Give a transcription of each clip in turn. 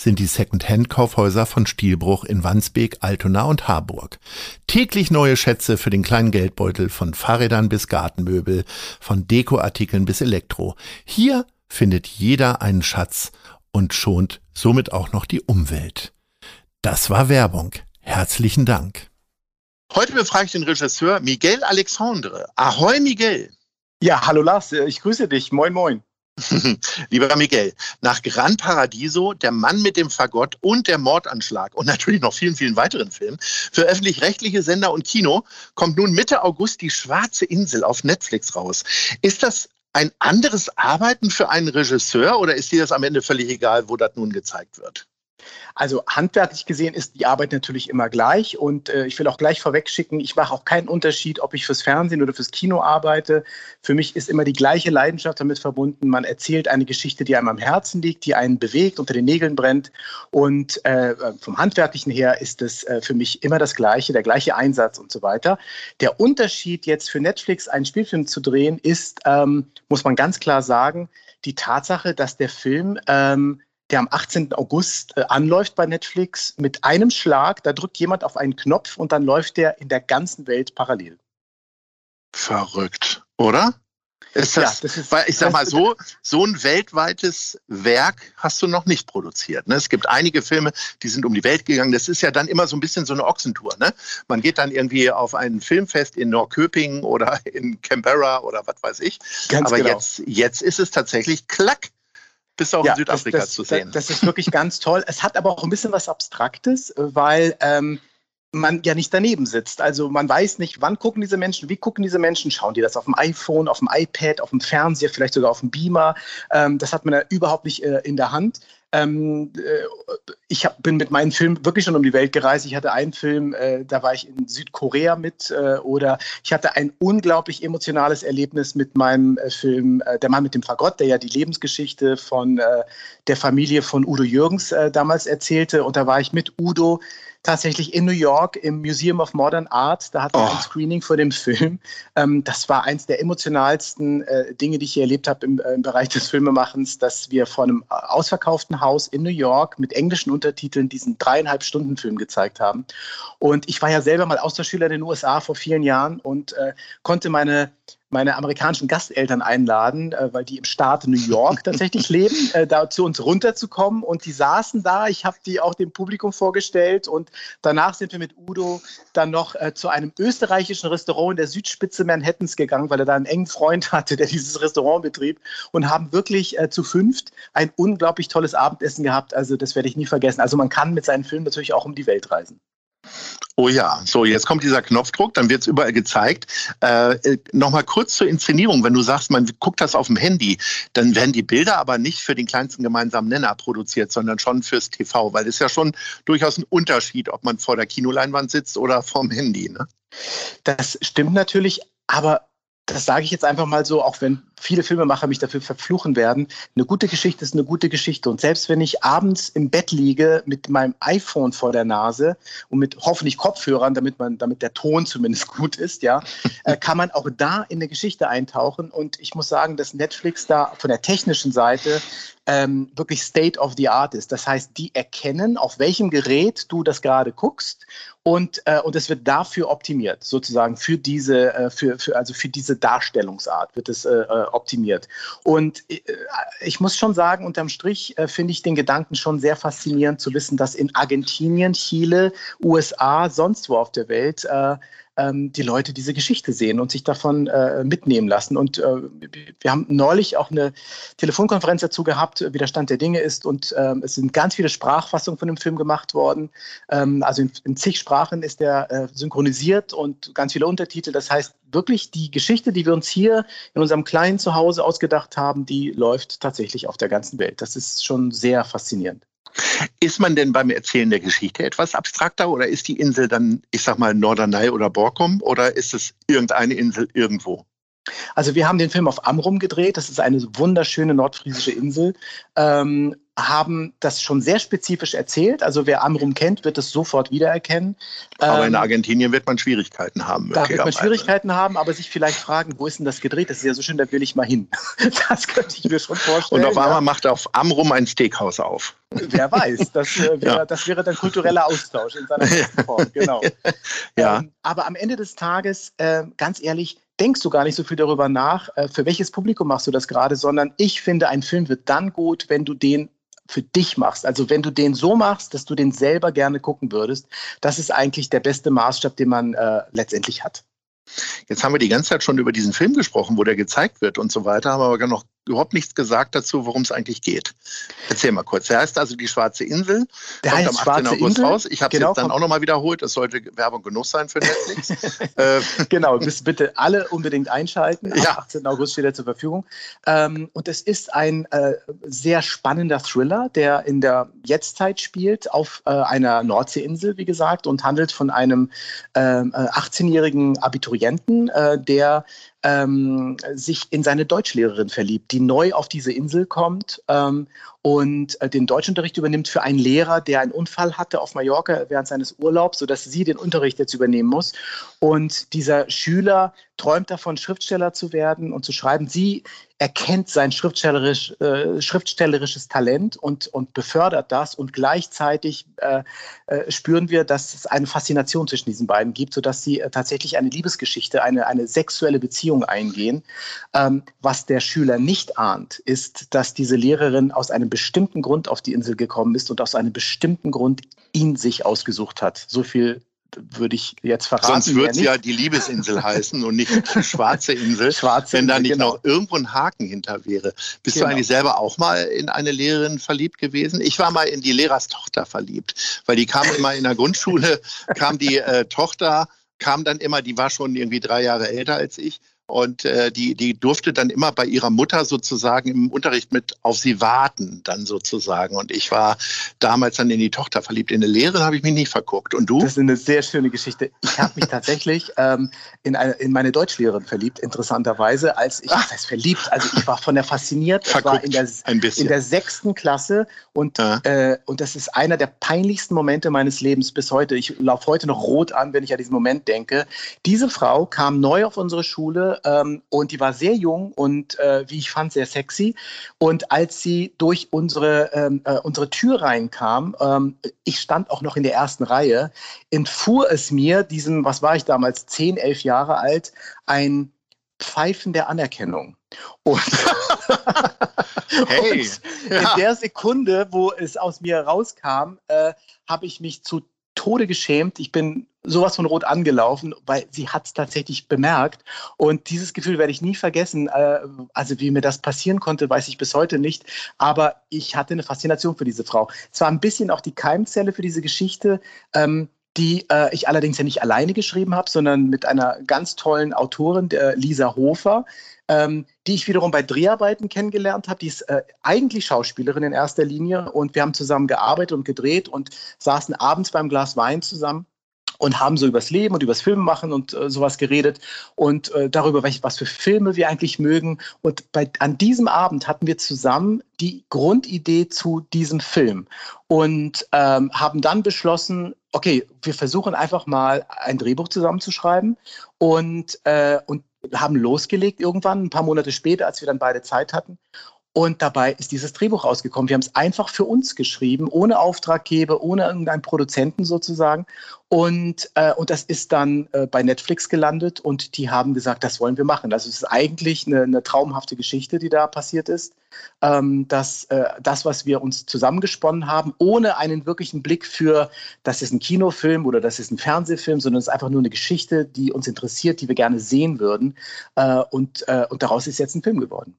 sind die Second-Hand-Kaufhäuser von Stielbruch in Wandsbek, Altona und Harburg. Täglich neue Schätze für den kleinen Geldbeutel von Fahrrädern bis Gartenmöbel, von Dekoartikeln bis Elektro. Hier findet jeder einen Schatz und schont somit auch noch die Umwelt. Das war Werbung. Herzlichen Dank. Heute befrage ich den Regisseur Miguel Alexandre. Ahoi, Miguel. Ja, hallo Lars, ich grüße dich. Moin, moin. Lieber Miguel, nach Gran Paradiso, Der Mann mit dem Fagott und Der Mordanschlag und natürlich noch vielen, vielen weiteren Filmen für öffentlich-rechtliche Sender und Kino kommt nun Mitte August die Schwarze Insel auf Netflix raus. Ist das ein anderes Arbeiten für einen Regisseur oder ist dir das am Ende völlig egal, wo das nun gezeigt wird? Also handwerklich gesehen ist die Arbeit natürlich immer gleich und äh, ich will auch gleich vorweg schicken, ich mache auch keinen Unterschied, ob ich fürs Fernsehen oder fürs Kino arbeite. Für mich ist immer die gleiche Leidenschaft damit verbunden. Man erzählt eine Geschichte, die einem am Herzen liegt, die einen bewegt, unter den Nägeln brennt und äh, vom handwerklichen her ist es äh, für mich immer das Gleiche, der gleiche Einsatz und so weiter. Der Unterschied jetzt für Netflix einen Spielfilm zu drehen ist, ähm, muss man ganz klar sagen, die Tatsache, dass der Film ähm, der am 18. August äh, anläuft bei Netflix mit einem Schlag. Da drückt jemand auf einen Knopf und dann läuft der in der ganzen Welt parallel. Verrückt, oder? Ist das, ja, das ist, weil ich sag mal so, so ein weltweites Werk hast du noch nicht produziert. Ne? Es gibt einige Filme, die sind um die Welt gegangen. Das ist ja dann immer so ein bisschen so eine Ochsentour. Ne? Man geht dann irgendwie auf ein Filmfest in Norrköping oder in Canberra oder was weiß ich. Ganz Aber genau. jetzt, jetzt ist es tatsächlich klack bist du auch ja, in Südafrika das, das, zu sehen. Das ist wirklich ganz toll. Es hat aber auch ein bisschen was Abstraktes, weil ähm, man ja nicht daneben sitzt. Also man weiß nicht, wann gucken diese Menschen, wie gucken diese Menschen, schauen die das auf dem iPhone, auf dem iPad, auf dem Fernseher, vielleicht sogar auf dem Beamer. Ähm, das hat man ja überhaupt nicht äh, in der Hand. Ähm, äh, ich hab, bin mit meinen Filmen wirklich schon um die Welt gereist. Ich hatte einen Film, äh, da war ich in Südkorea mit äh, oder ich hatte ein unglaublich emotionales Erlebnis mit meinem äh, Film äh, Der Mann mit dem Fagott, der ja die Lebensgeschichte von äh, der Familie von Udo Jürgens damals erzählte. Und da war ich mit Udo tatsächlich in New York im Museum of Modern Art. Da hatten wir oh. ein Screening vor dem Film. Ähm, das war eins der emotionalsten äh, Dinge, die ich hier erlebt habe im, äh, im, Bereich des Filmemachens, dass wir vor einem ausverkauften Haus in New York mit englischen Untertiteln diesen dreieinhalb Stunden Film gezeigt haben. Und ich war ja selber mal Austauschschüler in den USA vor vielen Jahren und äh, konnte meine meine amerikanischen Gasteltern einladen, äh, weil die im Staat New York tatsächlich leben, äh, da zu uns runterzukommen. Und die saßen da. Ich habe die auch dem Publikum vorgestellt. Und danach sind wir mit Udo dann noch äh, zu einem österreichischen Restaurant in der Südspitze Manhattans gegangen, weil er da einen engen Freund hatte, der dieses Restaurant betrieb. Und haben wirklich äh, zu fünft ein unglaublich tolles Abendessen gehabt. Also das werde ich nie vergessen. Also man kann mit seinen Filmen natürlich auch um die Welt reisen. Oh ja, so jetzt kommt dieser Knopfdruck, dann wird es überall gezeigt. Äh, äh Nochmal kurz zur Inszenierung, wenn du sagst, man guckt das auf dem Handy, dann werden die Bilder aber nicht für den kleinsten gemeinsamen Nenner produziert, sondern schon fürs TV, weil es ja schon durchaus ein Unterschied, ob man vor der Kinoleinwand sitzt oder vorm Handy. Ne? Das stimmt natürlich, aber das sage ich jetzt einfach mal so, auch wenn viele Filmemacher mich dafür verfluchen werden. Eine gute Geschichte ist eine gute Geschichte. Und selbst wenn ich abends im Bett liege mit meinem iPhone vor der Nase und mit hoffentlich Kopfhörern, damit man, damit der Ton zumindest gut ist, ja, äh, kann man auch da in eine Geschichte eintauchen. Und ich muss sagen, dass Netflix da von der technischen Seite ähm, wirklich State of the Art ist. Das heißt, die erkennen, auf welchem Gerät du das gerade guckst und, äh, und es wird dafür optimiert, sozusagen für diese, äh, für, für, also für diese Darstellungsart wird es äh, äh optimiert. Und äh, ich muss schon sagen, unterm Strich äh, finde ich den Gedanken schon sehr faszinierend zu wissen, dass in Argentinien, Chile, USA, sonst wo auf der Welt äh, ähm, die Leute diese Geschichte sehen und sich davon äh, mitnehmen lassen. Und äh, wir haben neulich auch eine Telefonkonferenz dazu gehabt, wie der Stand der Dinge ist. Und ähm, es sind ganz viele Sprachfassungen von dem Film gemacht worden. Ähm, also in, in, zig Sprachen ist der äh, synchronisiert und ganz viele Untertitel. Das heißt, wirklich die Geschichte, die wir uns hier in unserem kleinen Zuhause ausgedacht haben, die läuft tatsächlich auf der ganzen Welt. Das ist schon sehr faszinierend. Ist man denn beim Erzählen der Geschichte etwas abstrakter oder ist die Insel dann, ich sag mal, Norderney oder Borkum oder ist es irgendeine Insel irgendwo? Also wir haben den Film auf Amrum gedreht. Das ist eine wunderschöne nordfriesische Insel. Ähm, haben das schon sehr spezifisch erzählt. Also wer Amrum kennt, wird es sofort wiedererkennen. Aber in ähm, Argentinien wird man Schwierigkeiten haben. Da wird man Schwierigkeiten haben, aber sich vielleicht fragen, wo ist denn das gedreht? Das ist ja so schön, da will ich mal hin. Das könnte ich mir schon vorstellen. Und auf einmal ja. macht auf Amrum ein Steakhouse auf. Wer weiß, das, äh, wäre, ja. das wäre dann kultureller Austausch in seiner besten Form. Genau. Ja. Ähm, aber am Ende des Tages, äh, ganz ehrlich, denkst du gar nicht so viel darüber nach, äh, für welches Publikum machst du das gerade, sondern ich finde, ein Film wird dann gut, wenn du den für dich machst. Also wenn du den so machst, dass du den selber gerne gucken würdest, das ist eigentlich der beste Maßstab, den man äh, letztendlich hat. Jetzt haben wir die ganze Zeit schon über diesen Film gesprochen, wo der gezeigt wird und so weiter, haben aber noch überhaupt nichts gesagt dazu, worum es eigentlich geht. Erzähl mal kurz. Der heißt also die Schwarze Insel. Der kommt heißt am 18. August Insel. raus. Ich habe es genau, jetzt dann auch nochmal wiederholt. Das sollte Werbung genug sein für Netflix. äh. Genau, müssen bitte alle unbedingt einschalten. Am ja. 18. August steht er zur Verfügung. Ähm, und es ist ein äh, sehr spannender Thriller, der in der Jetztzeit spielt, auf äh, einer Nordseeinsel, wie gesagt, und handelt von einem 18-jährigen ähm, äh, Abiturienten, äh, der ähm, sich in seine Deutschlehrerin verliebt, die neu auf diese Insel kommt ähm, und äh, den Deutschunterricht übernimmt für einen Lehrer, der einen Unfall hatte auf Mallorca während seines Urlaubs, sodass sie den Unterricht jetzt übernehmen muss. Und dieser Schüler träumt davon, Schriftsteller zu werden und zu schreiben. Sie erkennt sein schriftstellerisch, äh, schriftstellerisches Talent und, und befördert das. Und gleichzeitig äh, äh, spüren wir, dass es eine Faszination zwischen diesen beiden gibt, sodass sie äh, tatsächlich eine Liebesgeschichte, eine, eine sexuelle Beziehung eingehen. Ähm, was der Schüler nicht ahnt, ist, dass diese Lehrerin aus einem bestimmten Grund auf die Insel gekommen ist und aus einem bestimmten Grund ihn sich ausgesucht hat. So viel würde ich jetzt verraten. Sonst würde es ja die Liebesinsel heißen und nicht die Schwarze Insel, Schwarze wenn da nicht genau. noch irgendwo ein Haken hinter wäre. Bist genau. du eigentlich selber auch mal in eine Lehrerin verliebt gewesen? Ich war mal in die Lehrerstochter verliebt, weil die kam immer in der Grundschule, kam die äh, Tochter, kam dann immer, die war schon irgendwie drei Jahre älter als ich und äh, die, die durfte dann immer bei ihrer Mutter sozusagen im Unterricht mit auf sie warten, dann sozusagen. Und ich war damals dann in die Tochter verliebt. In eine Lehrerin habe ich mich nicht verguckt. Und du? Das ist eine sehr schöne Geschichte. Ich habe mich tatsächlich ähm, in, eine, in meine Deutschlehrerin verliebt, interessanterweise, als ich, was heißt verliebt? Also ich war von der fasziniert. Verguckt, war in der, ein bisschen. in der sechsten Klasse und, ja. äh, und das ist einer der peinlichsten Momente meines Lebens bis heute. Ich laufe heute noch rot an, wenn ich an diesen Moment denke. Diese Frau kam neu auf unsere Schule ähm, und die war sehr jung und äh, wie ich fand, sehr sexy. Und als sie durch unsere, ähm, äh, unsere Tür reinkam, ähm, ich stand auch noch in der ersten Reihe, entfuhr es mir, diesem, was war ich damals, zehn, elf Jahre alt, ein Pfeifen der Anerkennung. Und, hey. und in der Sekunde, wo es aus mir rauskam, äh, habe ich mich zu Tode geschämt. Ich bin sowas von rot angelaufen, weil sie hat es tatsächlich bemerkt. Und dieses Gefühl werde ich nie vergessen. Äh, also wie mir das passieren konnte, weiß ich bis heute nicht. Aber ich hatte eine Faszination für diese Frau. Es war ein bisschen auch die Keimzelle für diese Geschichte. Ähm, die äh, ich allerdings ja nicht alleine geschrieben habe, sondern mit einer ganz tollen Autorin, der Lisa Hofer, ähm, die ich wiederum bei Dreharbeiten kennengelernt habe. Die ist äh, eigentlich Schauspielerin in erster Linie und wir haben zusammen gearbeitet und gedreht und saßen abends beim Glas Wein zusammen und haben so übers Leben und übers Filmemachen und äh, sowas geredet und äh, darüber, was für Filme wir eigentlich mögen. Und bei, an diesem Abend hatten wir zusammen die Grundidee zu diesem Film und ähm, haben dann beschlossen, okay, wir versuchen einfach mal ein Drehbuch zusammenzuschreiben und, äh, und haben losgelegt irgendwann, ein paar Monate später, als wir dann beide Zeit hatten Und dabei ist dieses Drehbuch rausgekommen. Wir haben es einfach für uns geschrieben, ohne Auftraggeber, ohne irgendeinen Produzenten sozusagen. Und, äh, und das ist dann äh, bei Netflix gelandet und die haben gesagt, das wollen wir machen. Also es ist eigentlich eine, eine traumhafte Geschichte, die da passiert ist. Ähm, dass äh, das, was wir uns zusammengesponnen haben, ohne einen wirklichen Blick für, das ist ein Kinofilm oder das ist ein Fernsehfilm, sondern es ist einfach nur eine Geschichte, die uns interessiert, die wir gerne sehen würden. Äh, und, äh, und daraus ist jetzt ein Film geworden.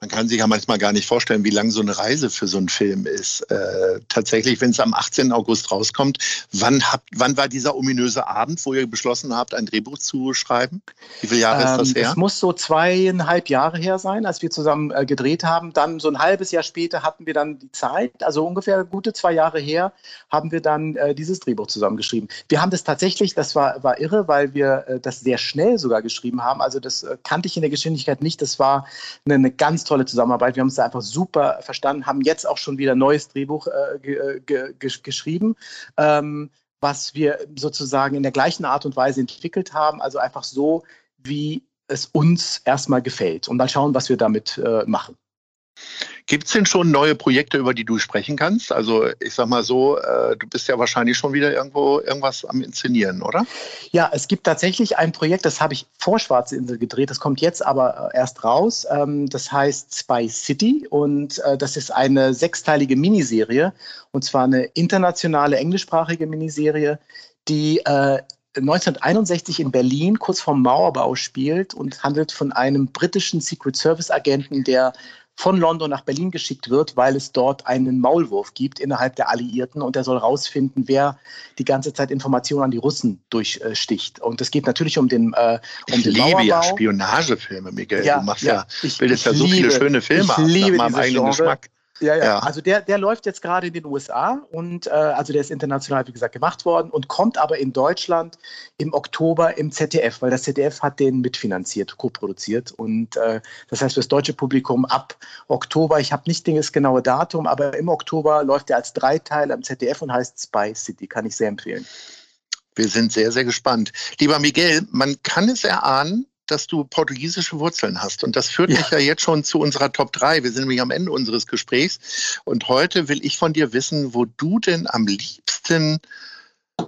Man kann sich ja manchmal gar nicht vorstellen, wie lang so eine Reise für so einen Film ist. Äh, tatsächlich, wenn es am 18. August rauskommt, wann, habt, wann war dieser ominöse Abend, wo ihr beschlossen habt, ein Drehbuch zu schreiben? Wie viele Jahre ähm, ist das ähm, her? Es muss so zweieinhalb Jahre her sein, als wir zusammen äh, gedreht haben. Dann so ein halbes Jahr später hatten wir dann die Zeit, also ungefähr gute zwei Jahre her, haben wir dann äh, dieses Drehbuch zusammengeschrieben. Wir haben das tatsächlich, das war, war irre, weil wir äh, das sehr schnell sogar geschrieben haben. Also das äh, kannte ich in der Geschwindigkeit nicht. Das war eine, eine ganz tolle Zusammenarbeit. Wir haben es einfach super verstanden, haben jetzt auch schon wieder ein neues Drehbuch äh, ge geschrieben. Ähm, was wir sozusagen in der gleichen Art und Weise entwickelt haben, also einfach so, wie es uns erstmal gefällt. Und mal schauen, was wir damit äh, machen. Gibt es denn schon neue Projekte, über die du sprechen kannst? Also ich sag mal so, äh, du bist ja wahrscheinlich schon wieder irgendwo irgendwas am Inszenieren, oder? Ja, es gibt tatsächlich ein Projekt, das habe ich vor Schwarze Insel gedreht, das kommt jetzt aber äh, erst raus. Ähm, das heißt Spy City und äh, das ist eine sechsteilige Miniserie und zwar eine internationale englischsprachige Miniserie, die äh, 1961 in Berlin kurz vorm Mauerbau spielt und handelt von einem britischen Secret Service Agenten, der von London nach Berlin geschickt wird, weil es dort einen Maulwurf gibt innerhalb der Alliierten und er soll herausfinden, wer die ganze Zeit Informationen an die Russen durchsticht. Und es geht natürlich um den äh, um ich den liebe Mauerbau. ja Spionagefilme, Miguel. Ja, du machst ja, ja ich, bildest ja so liebe, viele schöne Filme ich liebe nach meinem eigenen Genre. Geschmack. Ja, ja, ja. Also der, der läuft jetzt gerade in den USA und äh, also der ist international, wie gesagt, gemacht worden und kommt aber in Deutschland im Oktober im ZDF, weil das ZDF hat den mitfinanziert, co-produziert. Und äh, das heißt für das deutsche Publikum ab Oktober, ich habe nicht das genaue Datum, aber im Oktober läuft er als Dreiteiler im ZDF und heißt Spy City. Kann ich sehr empfehlen. Wir sind sehr, sehr gespannt. Lieber Miguel, man kann es erahnen, dass du portugiesische Wurzeln hast. Und das führt ja. mich ja jetzt schon zu unserer Top 3. Wir sind nämlich am Ende unseres Gesprächs. Und heute will ich von dir wissen, wo du denn am liebsten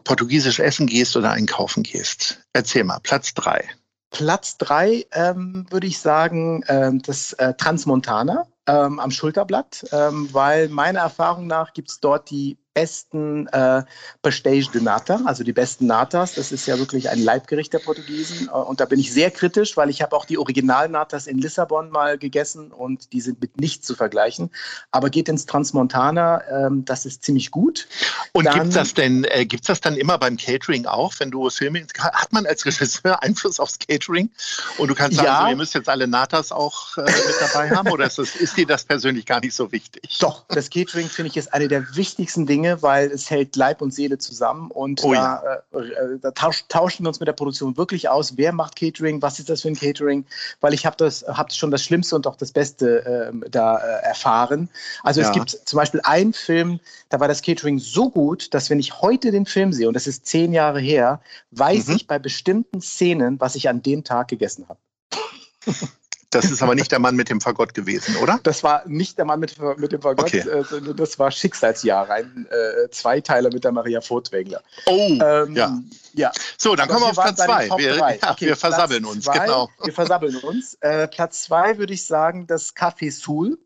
portugiesisch essen gehst oder einkaufen gehst. Erzähl mal, Platz 3. Platz 3 ähm, würde ich sagen, ähm, das äh, Transmontana ähm, am Schulterblatt, ähm, weil meiner Erfahrung nach gibt es dort die besten äh, Pastéis de Nata, also die besten Natas. Das ist ja wirklich ein Leibgericht der Portugiesen. Äh, und da bin ich sehr kritisch, weil ich habe auch die Original-Natas in Lissabon mal gegessen und die sind mit nichts zu vergleichen. Aber geht ins Transmontana, ähm, das ist ziemlich gut. Und gibt es das denn, äh, gibt's das dann immer beim Catering auch, wenn du Filme, hat man als Regisseur Einfluss aufs Catering? Und du kannst sagen, ja. so, ihr müsst jetzt alle Natas auch äh, mit dabei haben oder ist, das, ist dir das persönlich gar nicht so wichtig? Doch, das Catering finde ich ist eine der wichtigsten Dinge Dinge, weil es hält Leib und Seele zusammen und oh, da, ja. äh, äh da tausch, tauschen wir uns mit der Produktion wirklich aus. Wer macht Catering? Was ist das für ein Catering? Weil ich habe das hab schon das Schlimmste und auch das Beste äh, da äh, erfahren. Also ja. es gibt zum Beispiel einen Film, da war das Catering so gut, dass wenn ich heute den Film sehe und das ist zehn Jahre her, weiß mhm. ich bei bestimmten Szenen, was ich an dem Tag gegessen habe. Das ist aber nicht der Mann mit dem Fagott gewesen, oder? Das war nicht der Mann mit, mit dem Fagott, okay. äh, das war Schicksalsjahr, ein äh, Zweiteiler mit der Maria Furtwängler. Oh, ähm, ja. ja. So, dann kommen wir auf Platz zwei. Wir, ja, okay, wir versabbeln uns, zwei, genau. Wir versabbeln uns. Äh, Platz zwei würde ich sagen, das Café Sul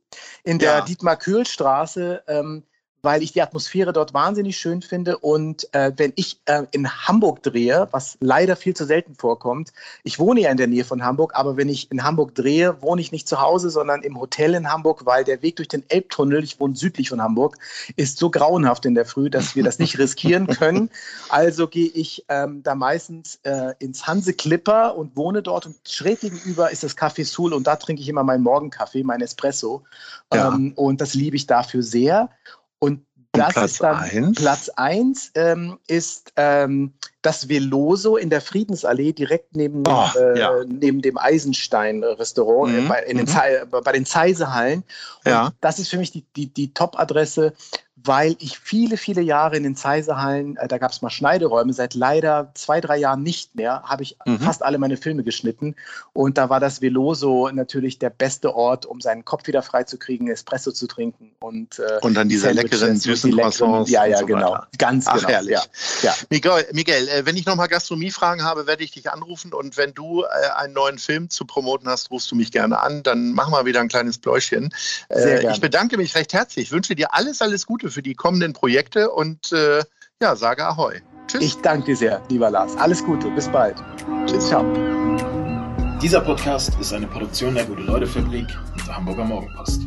in der ja. Dietmar-Köhl-Straße. Ähm, weil ich die Atmosphäre dort wahnsinnig schön finde. Und äh, wenn ich äh, in Hamburg drehe, was leider viel zu selten vorkommt, ich wohne ja in der Nähe von Hamburg, aber wenn ich in Hamburg drehe, wohne ich nicht zu Hause, sondern im Hotel in Hamburg, weil der Weg durch den Elbtunnel, ich wohne südlich von Hamburg, ist so grauenhaft in der Früh, dass wir das nicht riskieren können. Also gehe ich ähm, da meistens äh, ins Hanse Clipper und wohne dort und schräg gegenüber ist das Café Sul und da trinke ich immer meinen Morgenkaffee, mein Espresso. Ja. Ähm, und das liebe ich dafür sehr. Und das Platz ist dann eins. Platz 1 ähm, ist ähm, das Veloso in der Friedensallee direkt neben, oh, äh, ja. neben dem Eisenstein-Restaurant mhm. äh, bei, mhm. den bei den Zeisehallen. Ja. Das ist für mich die, die, die Top-Adresse, weil ich viele, viele Jahre in den Zeisehallen, äh, da gab es mal Schneideräume, seit leider zwei, drei Jahren nicht mehr, habe ich mhm. fast alle meine Filme geschnitten. Und da war das Veloso natürlich der beste Ort, um seinen Kopf wieder freizukriegen, Espresso zu trinken und, äh, und dann diese leckeren, süßen die Croissants. Ja, ja, so genau. Weiter. Ganz Ach, genau. Herrlich. Ja, ja. Miguel, Miguel äh, wenn ich nochmal Gastronomiefragen habe, werde ich dich anrufen. Und wenn du äh, einen neuen Film zu promoten hast, rufst du mich gerne an. Dann machen wir wieder ein kleines Bläuschen. Äh, ich bedanke mich recht herzlich. Ich wünsche dir alles, alles Gute für die kommenden Projekte und äh, ja, sage Ahoi. Tschüss. Ich danke dir sehr, lieber Lars. Alles Gute, bis bald. Tschüss, ciao. Dieser Podcast ist eine Produktion der Gute-Leute-Fabrik und der Hamburger Morgenpost.